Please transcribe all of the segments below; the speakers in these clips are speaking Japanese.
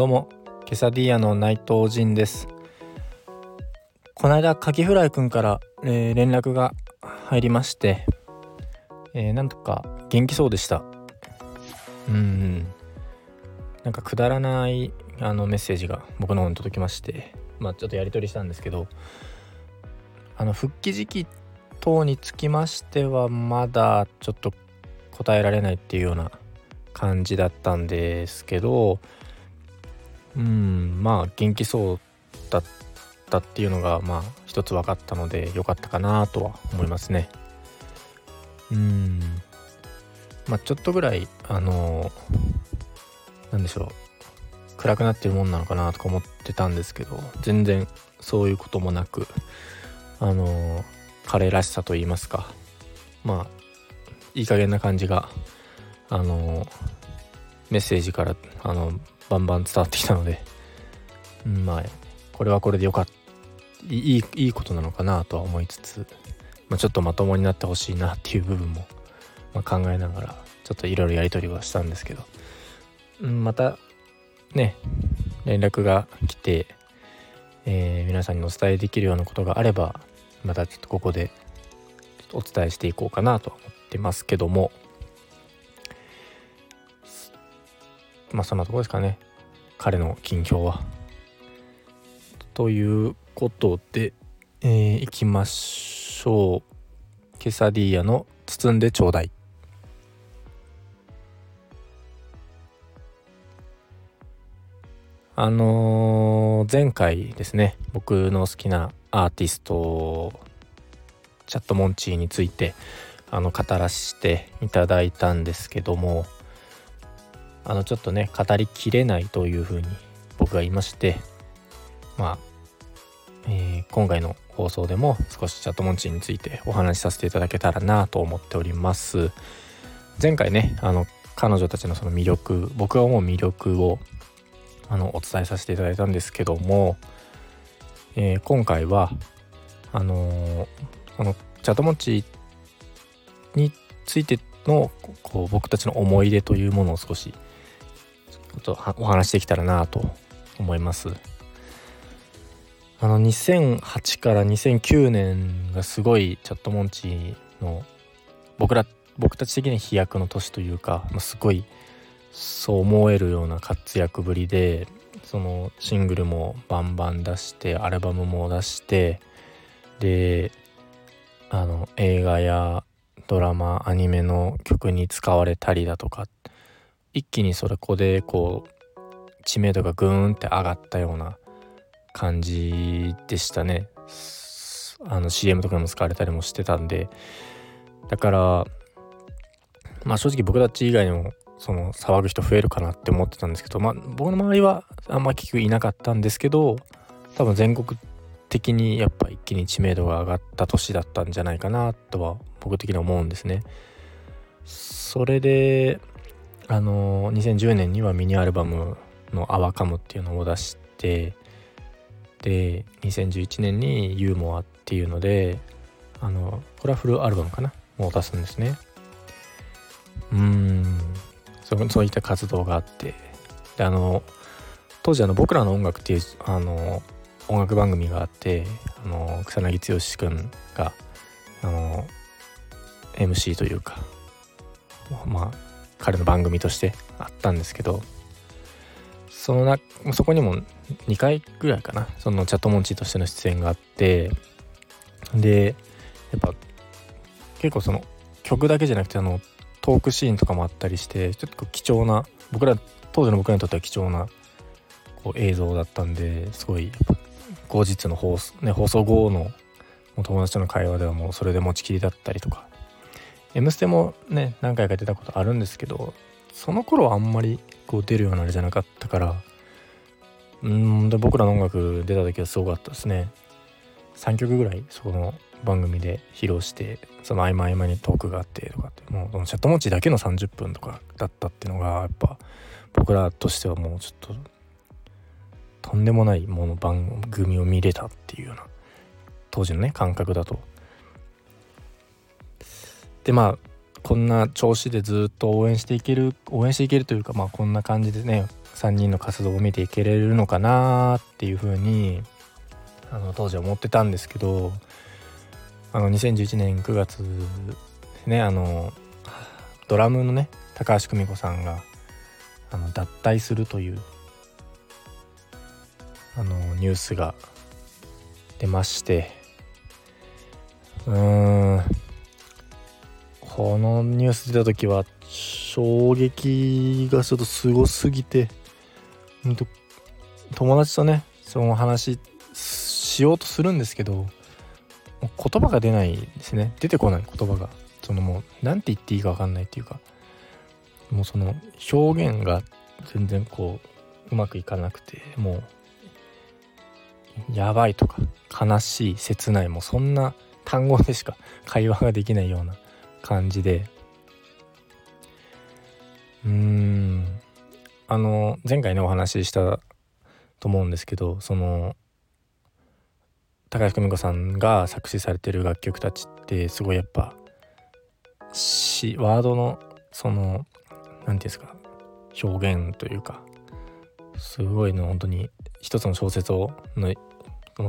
どうもケサディアの内藤仁です。この間カキフライくんから、えー、連絡が入りまして、えー、なんとか元気そうでした。うん。なんかくだらないあのメッセージが僕の方に届きましてまあちょっとやり取りしたんですけどあの復帰時期等につきましてはまだちょっと答えられないっていうような感じだったんですけどうんまあ元気そうだったっていうのがまあ一つ分かったので良かったかなとは思いますね。うん。まあちょっとぐらいあの何でしょう。暗くなってるもんなのかなとか思ってたんですけど全然そういうこともなくあの彼らしさと言いますか。まあいい加減な感じがあのメッセージからあのバンバン伝わってきたので、うん、まあこれはこれでよかった。いいいいことなのかなとは思いつつ、まあ、ちょっとまともになってほしいなっていう部分も、まあ、考えながらちょっといろいろやり取りはしたんですけど、うん、またね連絡が来て、えー、皆さんにお伝えできるようなことがあればまたちょっとここでお伝えしていこうかなと思ってますけども。まあそんなとこですかね彼の近況は。ということで、えー、いきましょう。ケサディーヤの包んでちょうだい。あのー、前回ですね僕の好きなアーティストチャットモンチーについてあの語らせていただいたんですけどもあのちょっとね語りきれないというふうに僕が言いましてまあ、えー、今回の放送でも少しチャットモンチーについてお話しさせていただけたらなと思っております。前回ねあの彼女たちのその魅力僕が思う魅力をあのお伝えさせていただいたんですけども、えー、今回はあのー、このチャットモンチーについてのこう僕たちの思い出というものを少しちょっとお話できたらなと思います。あの2008から2009年がすごいチャットモンチーの僕ら僕たち的に飛躍の年というか、まあ、すごいそう思えるような活躍ぶりでそのシングルもバンバン出してアルバムも出してであの映画やドラマアニメの曲に使われたりだとか一気にそれこでこう知名度がグーンって上がったような感じでしたねあの CM とかにも使われたりもしてたんでだからまあ正直僕たち以外にもその騒ぐ人増えるかなって思ってたんですけどまあ僕の周りはあんま結局いなかったんですけど多分全国的にやっぱ一気に知名度が上がった年だったんじゃないかなとは僕的には思うんですね。それであの2010年にはミニアルバムの「アワカム」っていうのを出してで2011年に「ユーモア」っていうのであのこれはフルアルバムかな？もう出すんですね。うん。そそういった活動があって。であの当時あの僕らの音楽っていうあの音楽番組があってあの草薙剛君があの MC というかまあ彼の番組としてあったんですけどそのなそこにも2回ぐらいかなそのチャットモンチーとしての出演があってでやっぱ結構その曲だけじゃなくてあのトークシーンとかもあったりしてちょっと貴重な僕ら当時の僕らにとっては貴重なこう映像だったんですごい後日の放送,、ね、放送後の友達との会話ではもうそれで持ちきりだったりとか「M ステ」もね何回か出たことあるんですけどその頃はあんまりこう出るようなあれじゃなかったからうんで僕らの音楽出た時はすごかったですね。3曲ぐらいそこの番組で披露してその合間合間にトークがあってとかってもうそのチャットモチだけの30分とかだったっていうのがやっぱ僕らとしてはもうちょっととんでもないもの番組を見れたっていうような当時のね感覚だとでまあこんな調子でずっと応援していける応援していけるというかまあこんな感じでね3人の活動を見ていけれるのかなっていうふうにあの当時は思ってたんですけどあの2011年9月ねあのドラムのね高橋久美子さんがあの脱退するというあのニュースが出ましてうーん。このニュース出た時は衝撃がちょっとすごすぎて友達とねその話しようとするんですけど言葉が出ないですね。出てこない言葉が。そのもう何て言っていいか分かんないっていうか。もうその表現が全然こううまくいかなくてもうやばいとか悲しい切ないもうそんな単語でしか会話ができないような感じで。うーん。あの前回ねお話ししたと思うんですけどその高橋久美子さんが作詞されてる楽曲たちってすごいやっぱしワードのその何て言うんですか表現というかすごいの本当に一つの小説をの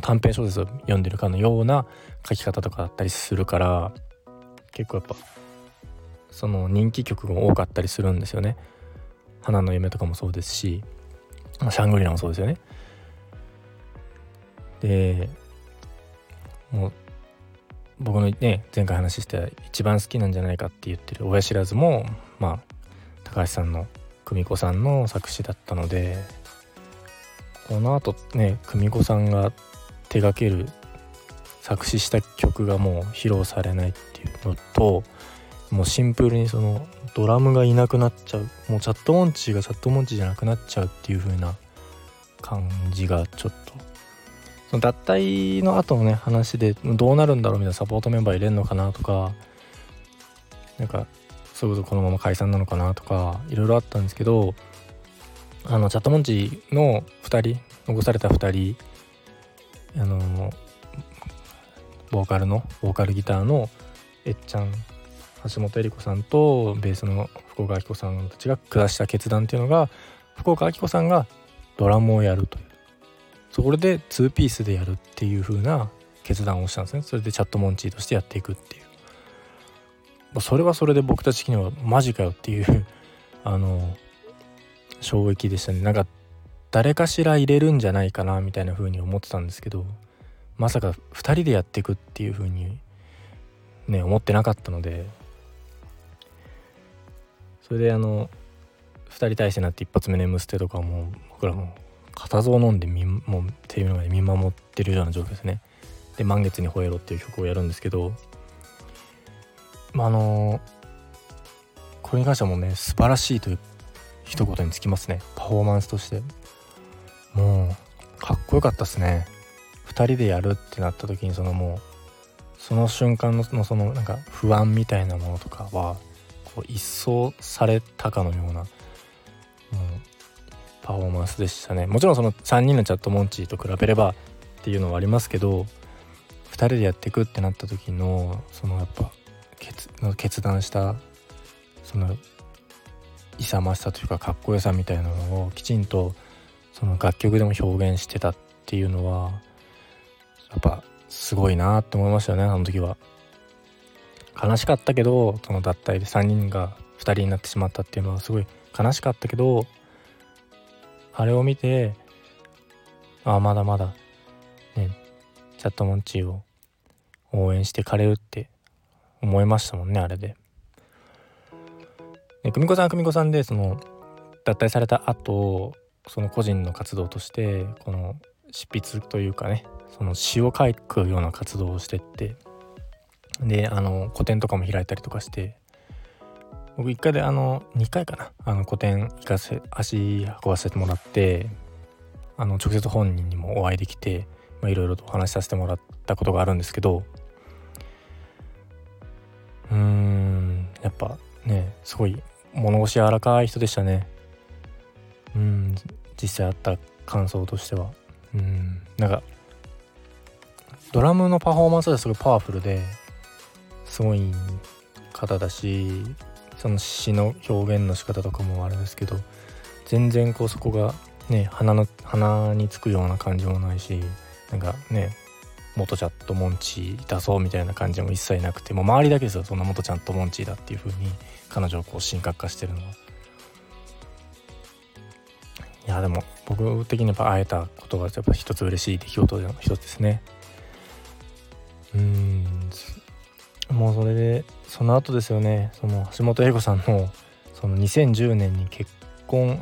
短編小説を読んでるかのような書き方とかだったりするから結構やっぱその人気曲が多かったりするんですよね。花の夢とかもそうですし、まあ、シャングリラもそうですよね。でもう僕のね前回話して一番好きなんじゃないかって言ってる親知らずもまあ高橋さんの久美子さんの作詞だったのでこのあとね久美子さんが手掛ける作詞した曲がもう披露されないっていうのともうシンプルにそのドラムがいなくなっちゃうもうチャットモンチーがチャットモンチーじゃなくなっちゃうっていう風な感じがちょっと。その脱退の後のね話でどうなるんだろうみたいなサポートメンバー入れるのかなとかなんかそういうことこのまま解散なのかなとかいろいろあったんですけどあのチャットモンチーの2人残された2人あのボーカルのボーカルギターのえっちゃん橋本恵里子さんとベースの福岡明子さんたちが下した決断っていうのが福岡明子さんがドラムをやるという。そこで2ピースでやるっていう風な決断をしたんですね。それでチャットモンチーとしてやっていくっていう。それはそれで僕たち的にはマジかよっていう あの衝撃でしたね。なんか誰かしら入れるんじゃないかなみたいな風に思ってたんですけど。まさか2人でやっていくっていう風にね思ってなかったので。それであの2人体制になって一発目「眠捨て」とかも僕らも固唾を飲んでみもうテレビの前で見守ってるような状況ですね。で「満月に吠えろ」っていう曲をやるんですけど。まああのこれに関してはもうね素晴らしいという一言につきますね。パフォーマンスとして。もうかっこよかったっすね。2人でやるってなった時にそのもうその瞬間のそのなんか不安みたいなものとかはこう一掃されたかのような、うん、パフォーマンスでしたね。もちろんその3人のチャットモンチーと比べればっていうのはありますけど2人でやっていくってなった時のそのやっぱ決決断したその勇ましさというかかっこよさみたいなのをきちんとその楽曲でも表現してたっていうのはやっぱすごいなって思いましたよねあの時は。悲しかったけどその脱退で3人が2人になってしまったっていうのはすごい悲しかったけどあれを見てああまだまだねチャットモンチーを応援してかれるって思いましたもんねあれで。久美子さん久美子さんでその脱退された後その個人の活動としてこの執筆というかねその詩を書くような活動をしてってであの個展とかも開いたりとかして僕1回であの2回かなあの個展行かせ足運ばせてもらってあの直接本人にもお会いできていろいろとお話しさせてもらったことがあるんですけどうーんやっぱねすごい物腰柔らかい人でしたね。うん実際あった感想としては。うんなんかドラムのパフォーマンスはすごいパワフルですごい方だしその詩の表現の仕方とかもあれですけど全然こうそこがね鼻の鼻につくような感じもないしなんかね元チャットモンチーだそうみたいな感じも一切なくてもう周りだけですよそんな元チャットモンチーだっていう風に彼女をこう神格化してるのは。いやでも僕的にやっぱ会えたことがやっぱ一つ嬉しい出来事の一つですね。うん。もうそれでその後ですよね。その橋本英子さんのその2010年に結婚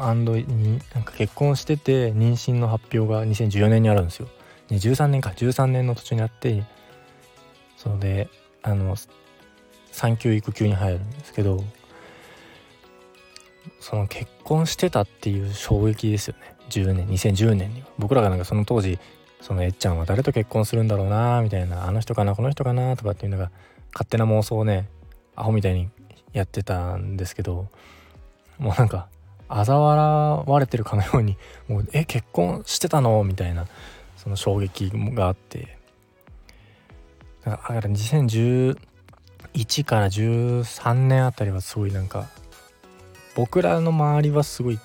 になんか結婚してて妊娠の発表が2014年にあるんですよ。13年か。13年の途中にあってそれであの産休育休に入るんですけどその結婚してたっていう衝撃ですよね。10年2010年には。僕らがなんかその当時そのえっちゃんは誰と結婚するんだろうなみたいなあの人かなこの人かなとかっていうのが勝手な妄想をねアホみたいにやってたんですけどもうなんか嘲笑われてるかのようにもうえ結婚してたの？みたいなその衝撃があって。だから2011から13年あたりはすごいなんか僕らの周りはすごい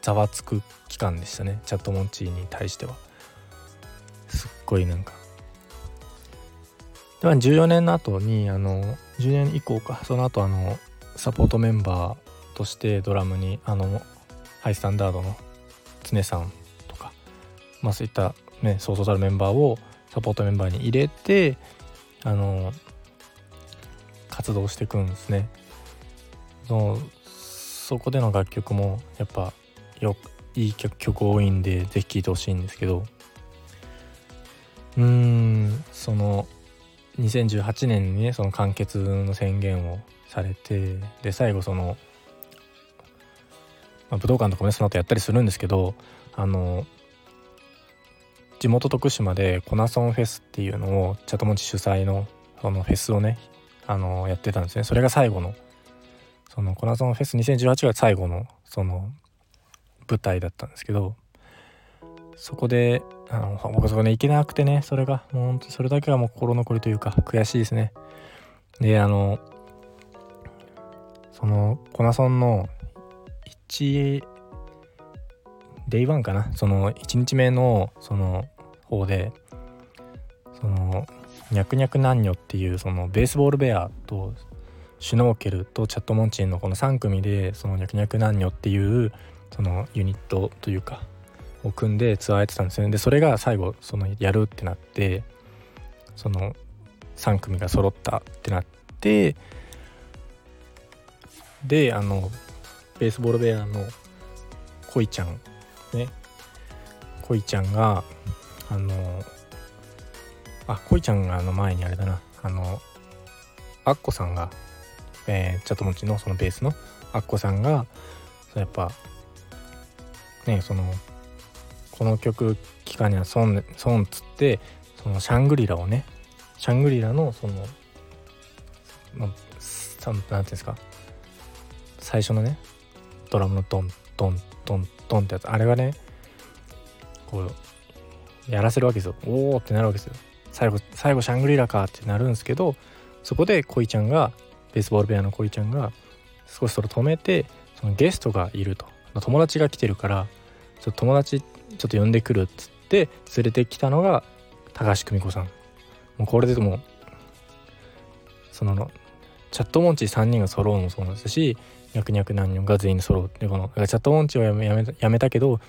ざわつく期間でしたねチャットモンチーに対しては。すっごいなんか。で14年の後にあの10年以降か。その後あのサポートメンバーとしてドラムにあのハイスタンダードの常さんとかまあそういったねそうそうたるメンバーをサポートメンバーに入れてあの活動していくんですね。そのそこでの楽曲もやっぱよいい曲多いんで是非聴いてほしいんですけど。うーんその2018年にねその完結の宣言をされてで最後その、まあ、武道館とかもねその後やったりするんですけどあの地元徳島でコナソンフェスっていうのをチャトモチ主催のそのフェスをねあのやってたんですね。それが最後のそのコナソンフェス2018が最後のその舞台だったんですけどそこであの僕そこね行けなくてねそれがもう本当それだけはもう心残りというか悔しいですね。であのそのコナソンの1 day one かな？その1日目のその方でそのニャクニャクナンニョっていうそのベースボールベアとシュノーケルとチャットモンチーのこの3組でそのニャクニャクナンニョっていうそのユニットというかを組んでツアーやってたんですよね。でそれが最後そのやるってなってその3組が揃ったってなってであのベースボールベアの恋ちゃんね。恋ちゃんがあのあ恋ちゃんがあの前にあれだな。あのアッコさんが、えー、チャットモチのそのベースのアッコさんがやっぱねそのこの曲期間には損損っつってそのシャングリラをねシャングリラのその何て言うんですか最初のねドラムのドンドンドンドンってやつあれがねこうやらせるわけですよ。おおってなるわけですよ。最後最後シャングリラかってなるんですけどそこで恋ちゃんがベースボール部屋の恋ちゃんが少しそれ止めてそのゲストがいると。友達が来てるからちょっと友達ちょっと呼んでくるっつって連れてきたのが高橋久美子さんもうこれでもそのチャットモンチ3人が揃うのもそうなんですしニャクニャク何人が全員揃うってこのチャットモンチはやめやめやめたけど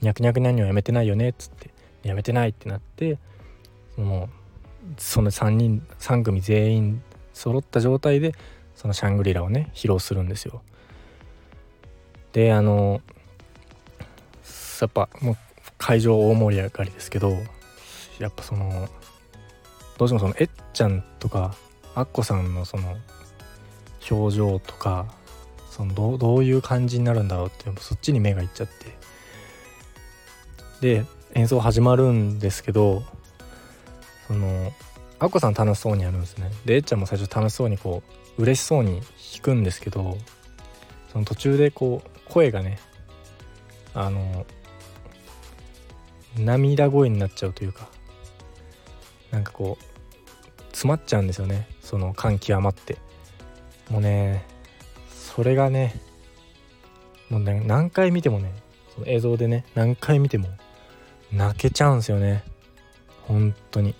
ニャクニャク何人はやめてないよねっつってやめてないってなってもうその3人3組全員揃った状態でそのシャングリラをね披露するんですよ。であのやっぱもう会場大盛り上がりですけどやっぱそのどうしてもそのえっちゃんとかアッコさんのその表情とかそのどどういう感じになるんだろうってそっちに目がいっちゃって。で演奏始まるんですけどそのアッコさん楽しそうにやるんですね。でえっちゃんも最初楽しそうにこう嬉しそうに弾くんですけどその途中でこう声がねあの涙声になっちゃうというかなんかこう詰まっちゃうんですよね。その感極まって。もうねそれがねもうね何回見てもねその映像でね何回見ても泣けちゃうんですよね。本当に。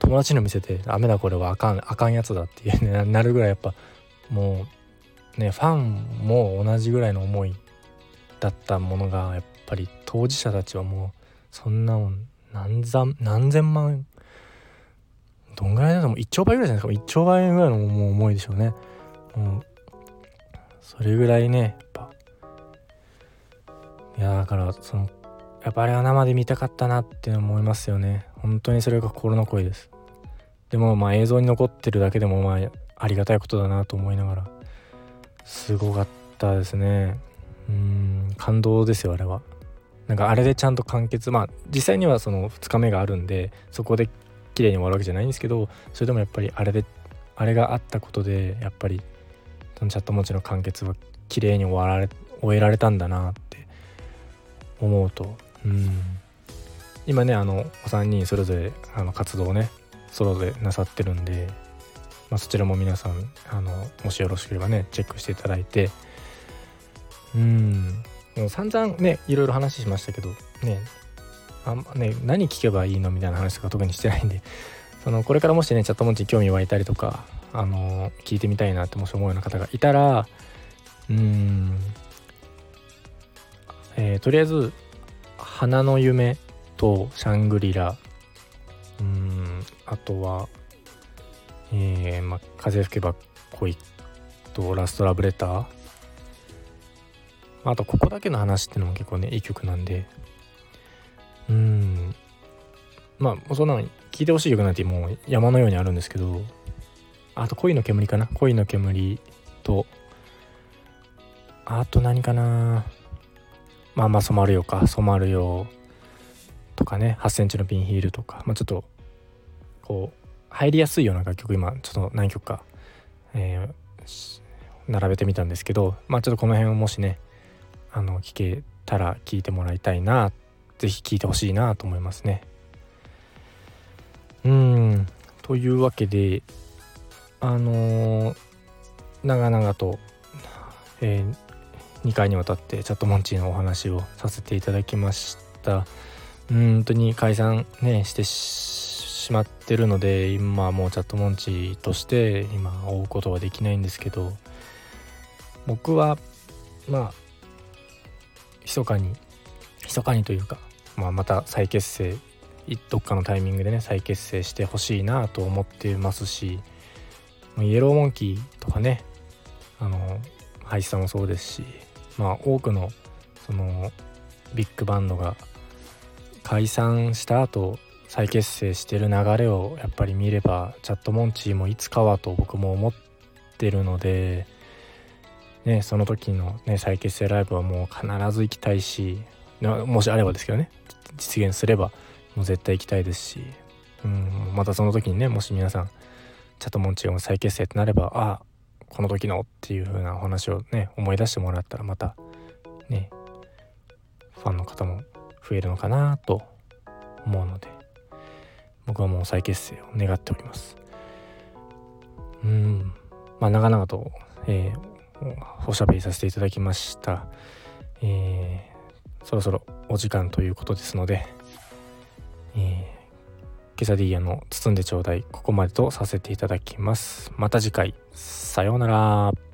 友達の見せて「ダメだこれはあかんあかんやつだ」っていうね なるぐらいやっぱもうねファンも同じぐらいの思いだったものがやっぱり当事者たちはもうそんなもん何千何千万どんぐらいだともう？1兆倍ぐらいじゃないですか？1兆倍ぐらいのもう思いでしょうね。もうそれぐらいねやっぱ。いやだからそのやっぱあれは生で見たかったなって思いますよね。本当にそれが心の声です。でもまあ映像に残ってるだけでもまあありがたいことだなと思いながら。すごかったですね。うん感動ですよあれは。なんかあれでちゃんと完結まあ実際にはその2日目があるんでそこで綺麗に終わるわけじゃないんですけどそれでもやっぱりあれであれがあったことでやっぱりそのチャットモチの完結は綺麗に終わられ終えられたんだなって思うとうん。今ねあのお三人それぞれあの活動をねソロでなさってるんで、まあ、そちらも皆さんあのもしよろしければねチェックしていただいてうん。もう散々ねいろいろ話しましたけどねあんまね何聞けばいいのみたいな話とか特にしてないんで そのこれからもしねチャットモンチに興味湧いたりとかあの聞いてみたいなってもし思うような方がいたらうんえー、とりあえず「花の夢」と「シャングリラ」うんあとはえー、まあ「風吹けば恋」と「ラストラブレター」あと「ここだけの話」っていうのも結構ねいい曲なんで。うん。まあそんなの聴いてほしい曲なんてもう山のようにあるんですけど。あと恋の煙かな？恋の煙と。あと何かな？まあまあ染まるよか。染まるよとかね。8センチのピンヒールとか。まあちょっとこう入りやすいような楽曲今ちょっと何曲か、えー、並べてみたんですけど。まあちょっとこの辺をもしねあの聞けたら聞いてもらいたいな是非聞いてほしいなと思いますね。うん。というわけであのー、長々と、えー、2回にわたってチャットモンチーのお話をさせていただきました。うん本当に解散ねしてしまってるので今もうチャットモンチーとして今追うことはできないんですけど僕はまあ密かに密かにというか、まあ、また再結成どっかのタイミングでね再結成してほしいなと思ってますしイエローモンキーとかねあのハイスタもそうですしまあ多くのそのビッグバンドが解散した後再結成してる流れをやっぱり見ればチャットモンチーもいつかはと僕も思ってるので、ね、その時の、ね、再結成ライブはもう必ず行きたいしもしあればですけどね実現すればもう絶対行きたいですし、うん、またその時にねもし皆さんチャットモンチーが再結成ってなればああこの時のっていう風なお話をね思い出してもらったらまたねファンの方も増えるのかなと思うので僕はもう再結成を願っております。うんまあ長々と、えー、おしゃべりさせていただきました。えー、そろそろお時間ということですので、えーケサディーヤの包んでちょうだいここまでとさせていただきます。また次回。さようなら。